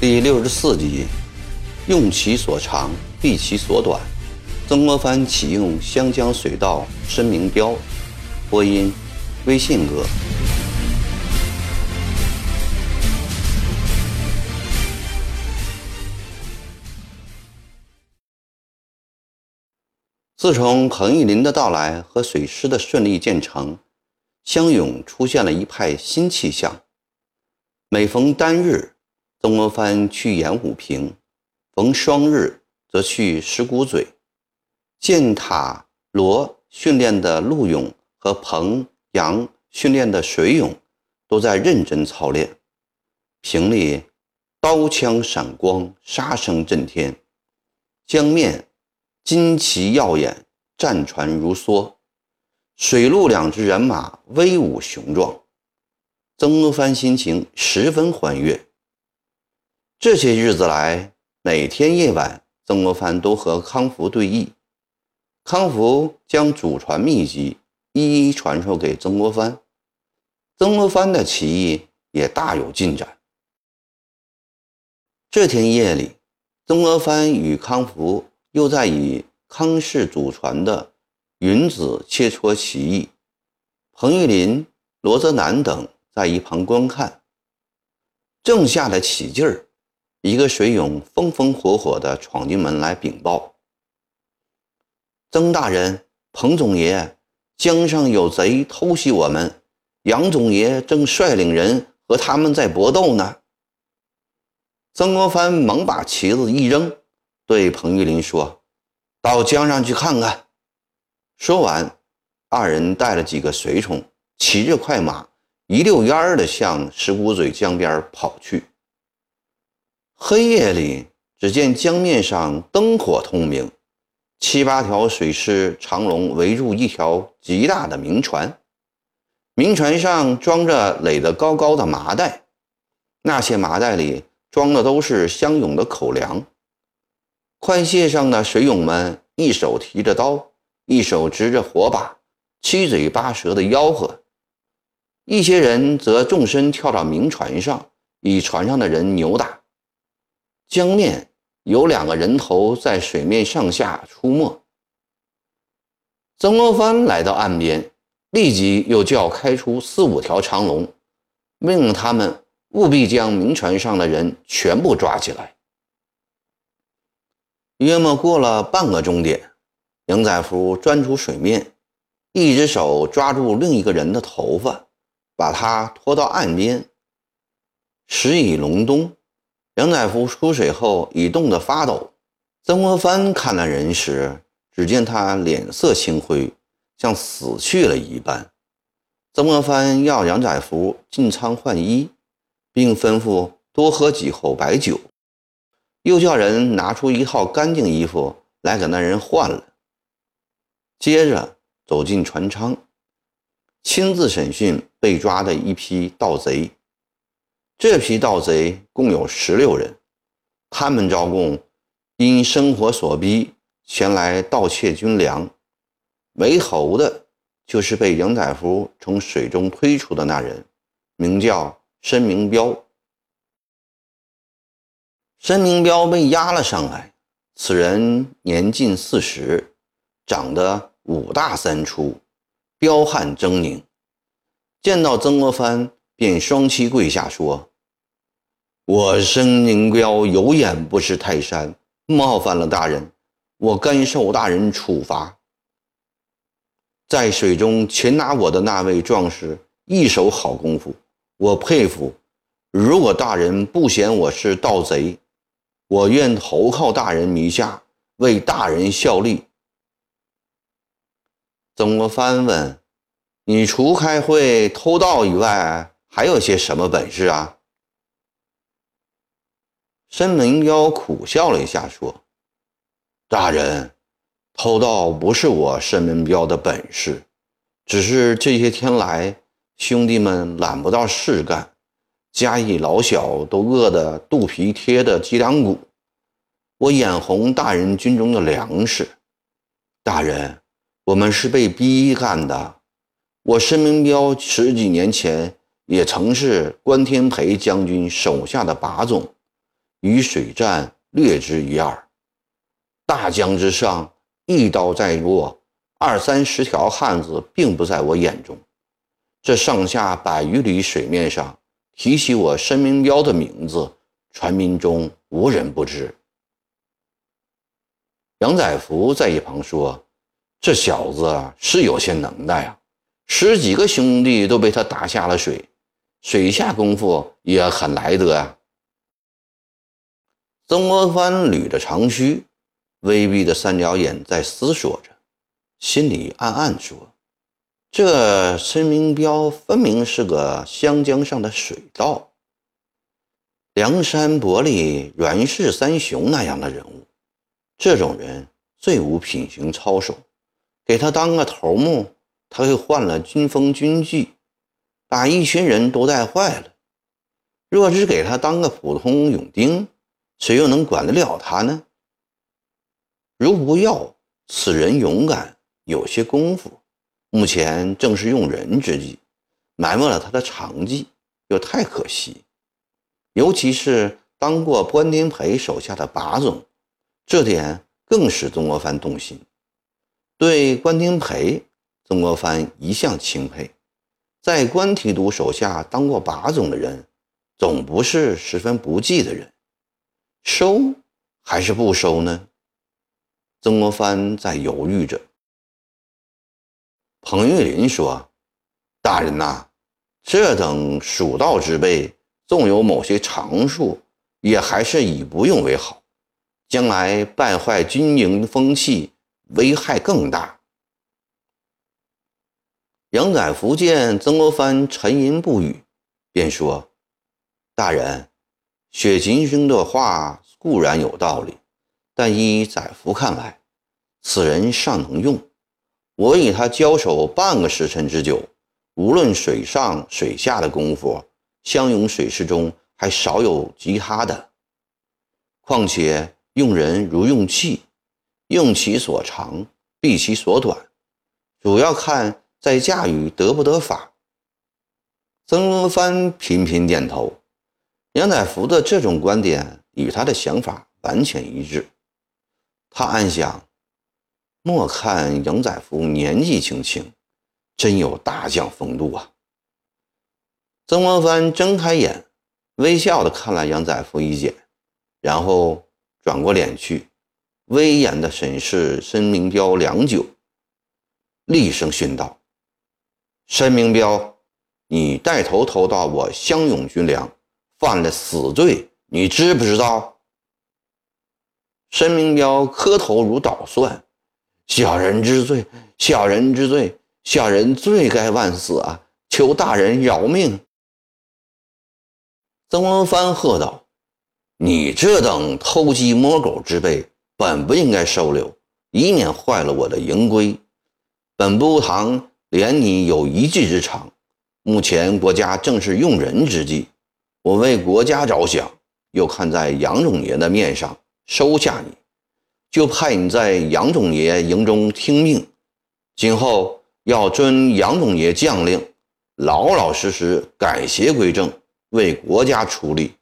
第六十四集，用其所长，避其所短。曾国藩启用湘江水道申明标。播音：微信哥。自从彭玉麟的到来和水师的顺利建成，湘勇出现了一派新气象。每逢单日，曾国藩去演武坪，逢双日则去石鼓嘴。建塔罗训练的陆勇和彭杨训练的水勇，都在认真操练。坪里刀枪闪光，杀声震天；江面。旌旗耀眼，战船如梭，水陆两支人马威武雄壮。曾国藩心情十分欢悦。这些日子来，每天夜晚，曾国藩都和康福对弈。康福将祖传秘籍一一传授给曾国藩，曾国藩的棋艺也大有进展。这天夜里，曾国藩与康福。又在以康氏祖传的云子切磋棋艺，彭玉麟、罗泽南等在一旁观看，正下得起劲儿，一个水勇风风火火地闯进门来禀报：“曾大人、彭总爷，江上有贼偷袭我们，杨总爷正率领人和他们在搏斗呢。”曾国藩猛把旗子一扔。对彭玉林说：“到江上去看看。”说完，二人带了几个随从，骑着快马，一溜烟儿的向石鼓嘴江边跑去。黑夜里，只见江面上灯火通明，七八条水师长龙围住一条极大的明船，明船上装着垒得高高的麻袋，那些麻袋里装的都是乡勇的口粮。快线上的水勇们一手提着刀，一手执着火把，七嘴八舌的吆喝；一些人则纵身跳到明船上，与船上的人扭打。江面有两个人头在水面上下出没。曾国藩来到岸边，立即又叫开出四五条长龙，命令他们务必将明船上的人全部抓起来。约莫过了半个钟点，杨载福钻出水面，一只手抓住另一个人的头发，把他拖到岸边。时已隆冬，杨载福出水后已冻得发抖。曾国藩看那人时，只见他脸色青灰，像死去了一般。曾国藩要杨载福进仓换衣，并吩咐多喝几口白酒。又叫人拿出一套干净衣服来给那人换了，接着走进船舱，亲自审讯被抓的一批盗贼。这批盗贼共有十六人，他们招供因生活所逼前来盗窃军粮，为头的就是被杨载福从水中推出的那人，名叫申明彪。申明彪被押了上来。此人年近四十，长得五大三粗，彪悍狰狞。见到曾国藩，便双膝跪下说：“我申明彪有眼不识泰山，冒犯了大人，我甘受大人处罚。在水中擒拿我的那位壮士，一手好功夫，我佩服。如果大人不嫌我是盗贼，”我愿投靠大人名下，为大人效力。曾国藩问：“你除开会偷盗以外，还有些什么本事啊？”申明彪苦笑了一下，说：“大人，偷盗不是我申明彪的本事，只是这些天来兄弟们揽不到事干。”家里老小都饿得肚皮贴的脊梁骨，我眼红大人军中的粮食。大人，我们是被逼干的。我申明彪十几年前也曾是关天培将军手下的把总，与水战略知一二。大江之上，一刀在落，二三十条汉子并不在我眼中。这上下百余里水面上，提起我申明彪的名字，船民中无人不知。杨载福在一旁说：“这小子是有些能耐啊，十几个兄弟都被他打下了水，水下功夫也很来得啊。”曾国藩捋着长须。微闭的三角眼在思索着，心里暗暗说：“这申明彪分明是个湘江上的水盗，梁山伯里阮氏三雄那样的人物。这种人最无品行操守，给他当个头目，他会换了军风军纪，把一群人都带坏了。若只给他当个普通勇丁，谁又能管得了他呢？”如不要此人勇敢，有些功夫，目前正是用人之际，埋没了他的长技，又太可惜。尤其是当过关天培手下的把总，这点更使曾国藩动心。对关天培，曾国藩一向钦佩。在关提督手下当过把总的人，总不是十分不济的人。收还是不收呢？曾国藩在犹豫着。彭玉麟说：“大人呐，这等蜀道之辈，纵有某些长处，也还是以不用为好，将来败坏军营风气，危害更大。”杨载福见曾国藩沉吟不语，便说：“大人，雪琴兄的话固然有道理。”但依载福看来，此人尚能用。我与他交手半个时辰之久，无论水上水下的功夫，相拥水师中还少有及他的。况且用人如用器，用其所长，避其所短，主要看在驾驭得不得法。曾国藩频频点头，杨乃福的这种观点与他的想法完全一致。他暗想：莫看杨载福年纪轻轻，真有大将风度啊。曾国藩睁开眼，微笑的看了杨载福一眼，然后转过脸去，威严的审视申明彪良久，厉声训道：“申明彪，你带头偷盗我湘勇军粮，犯了死罪，你知不知道？”申明彪磕头如捣蒜：“小人之罪，小人之罪，小人罪该万死啊！求大人饶命！”曾国藩喝道：“你这等偷鸡摸狗之辈，本不应该收留，以免坏了我的营规。本部堂怜你有一技之长，目前国家正是用人之际，我为国家着想，又看在杨总爷的面上。”收下你，就派你在杨总爷营中听命，今后要遵杨总爷将令，老老实实改邪归正，为国家出力，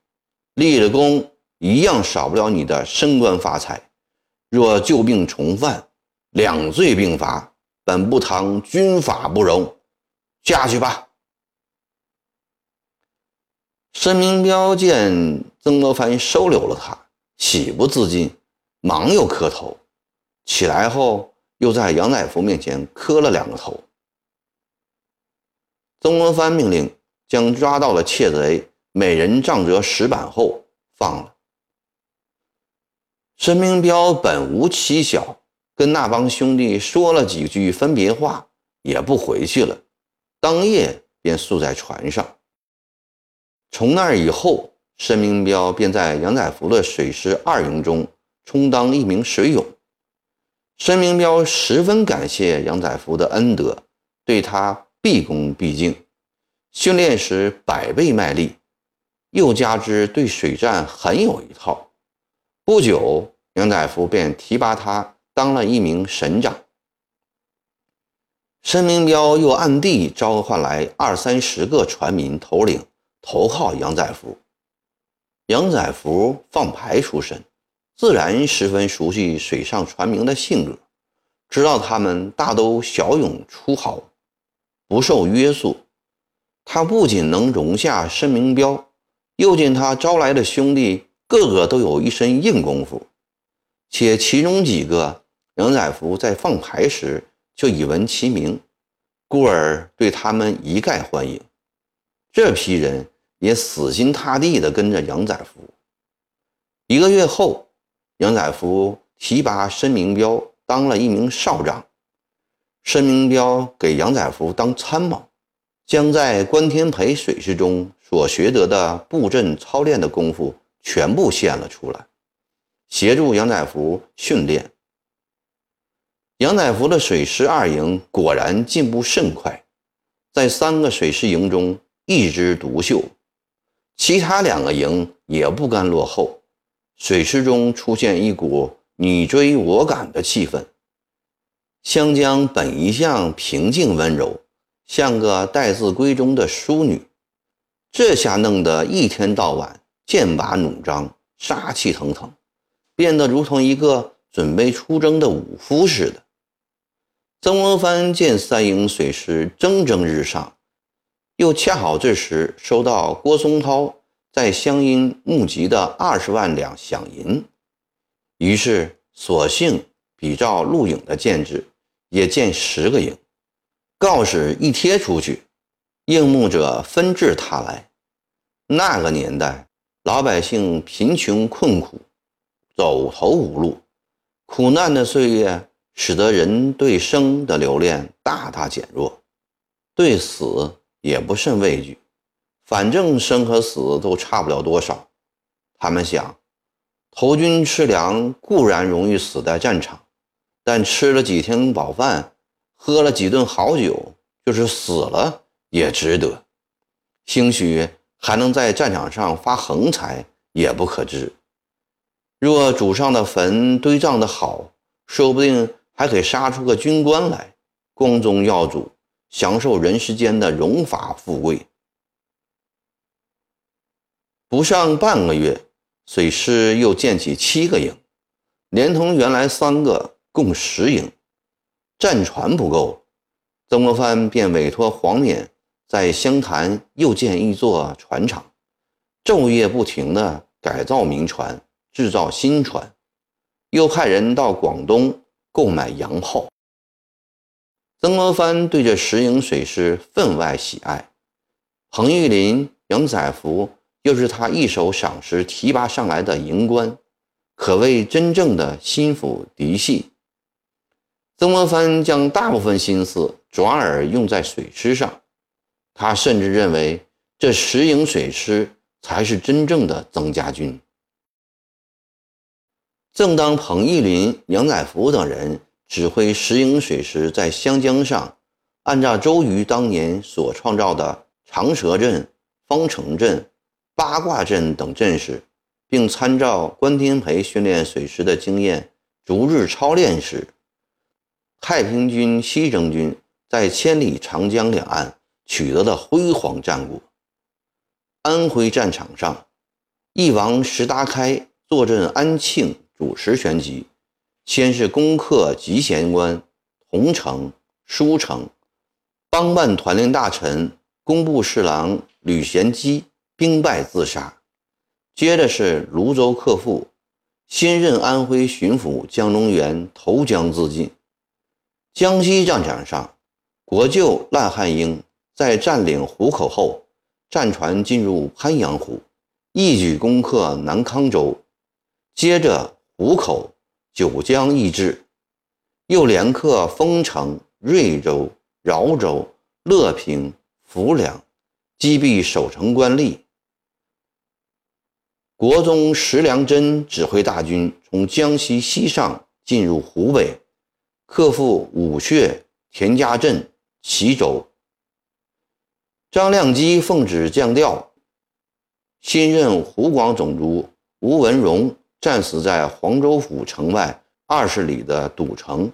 立了功，一样少不了你的升官发财。若旧病重犯，两罪并罚，本部堂军法不容。下去吧。申明彪见曾国藩收留了他。喜不自禁，忙又磕头。起来后，又在杨乃福面前磕了两个头。曾国藩命令将抓到的窃贼每人杖责十板后放了。申明彪本无妻小，跟那帮兄弟说了几句分别话，也不回去了。当夜便宿在船上。从那以后。申明彪便在杨乃福的水师二营中充当一名水勇。申明彪十分感谢杨载福的恩德，对他毕恭毕敬，训练时百倍卖力，又加之对水战很有一套。不久，杨载福便提拔他当了一名省长。申明标又暗地召唤来二三十个船民头领投靠杨载福。杨载福放牌出身，自然十分熟悉水上船民的性格，知道他们大都骁勇出豪，不受约束。他不仅能容下申明标，又见他招来的兄弟个个都有一身硬功夫，且其中几个杨载福在放牌时。就以闻其名，故而对他们一概欢迎。这批人也死心塌地地跟着杨载福。一个月后，杨载福提拔申明标当了一名少长。申明标给杨载福当参谋，将在关天培水师中所学得的布阵操练的功夫全部献了出来，协助杨载福训练。杨乃福的水师二营果然进步甚快，在三个水师营中一枝独秀，其他两个营也不甘落后。水师中出现一股你追我赶的气氛。湘江本一向平静温柔，像个待字闺中的淑女，这下弄得一天到晚剑拔弩张，杀气腾腾，变得如同一个准备出征的武夫似的。曾国藩见三营水师蒸蒸日上，又恰好这时收到郭松涛在湘阴募集的二十万两饷银，于是索性比照陆颖的建制，也建十个营。告示一贴出去，应募者纷至沓来。那个年代，老百姓贫穷困苦，走投无路，苦难的岁月。使得人对生的留恋大大减弱，对死也不甚畏惧，反正生和死都差不了多少。他们想，投军吃粮固然容易死在战场，但吃了几天饱饭，喝了几顿好酒，就是死了也值得。兴许还能在战场上发横财，也不可知。若祖上的坟堆葬的好，说不定。还可以杀出个军官来，光宗耀祖，享受人世间的荣华富贵。不上半个月，水师又建起七个营，连同原来三个，共十营。战船不够，曾国藩便委托黄冕在湘潭又建一座船厂，昼夜不停地改造民船，制造新船，又派人到广东。购买洋炮。曾国藩对这十营水师分外喜爱，彭玉麟、杨载福又是他一手赏识提拔上来的营官，可谓真正的心腹嫡系。曾国藩将大部分心思转而用在水师上，他甚至认为这石营水师才是真正的曾家军。正当彭玉麟、杨载福等人指挥石营水师在湘江上，按照周瑜当年所创造的长蛇阵、方城阵、八卦阵等阵势，并参照关天培训练水师的经验，逐日操练时，太平军西征军在千里长江两岸取得了辉煌战果。安徽战场上，翼王石达开坐镇安庆。主持全局，先是攻克集贤关、桐城、舒城，帮办团练大臣工部侍郎吕贤基兵败自杀。接着是泸州克复，新任安徽巡抚江龙元投江自尽。江西战场上，国舅赖汉英在占领湖口后，战船进入鄱阳湖，一举攻克南康州。接着。湖口、九江易帜，又连克丰城、瑞州、饶州、乐平、浮梁，击毙守城官吏。国宗石良贞指挥大军从江西西上进入湖北，克复武穴、田家镇、齐州。张亮基奉旨降调，新任湖广总督吴文荣。战死在黄州府城外二十里的堵城。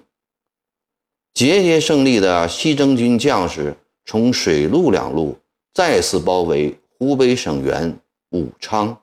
节节胜利的西征军将士从水陆两路再次包围湖北省原武昌。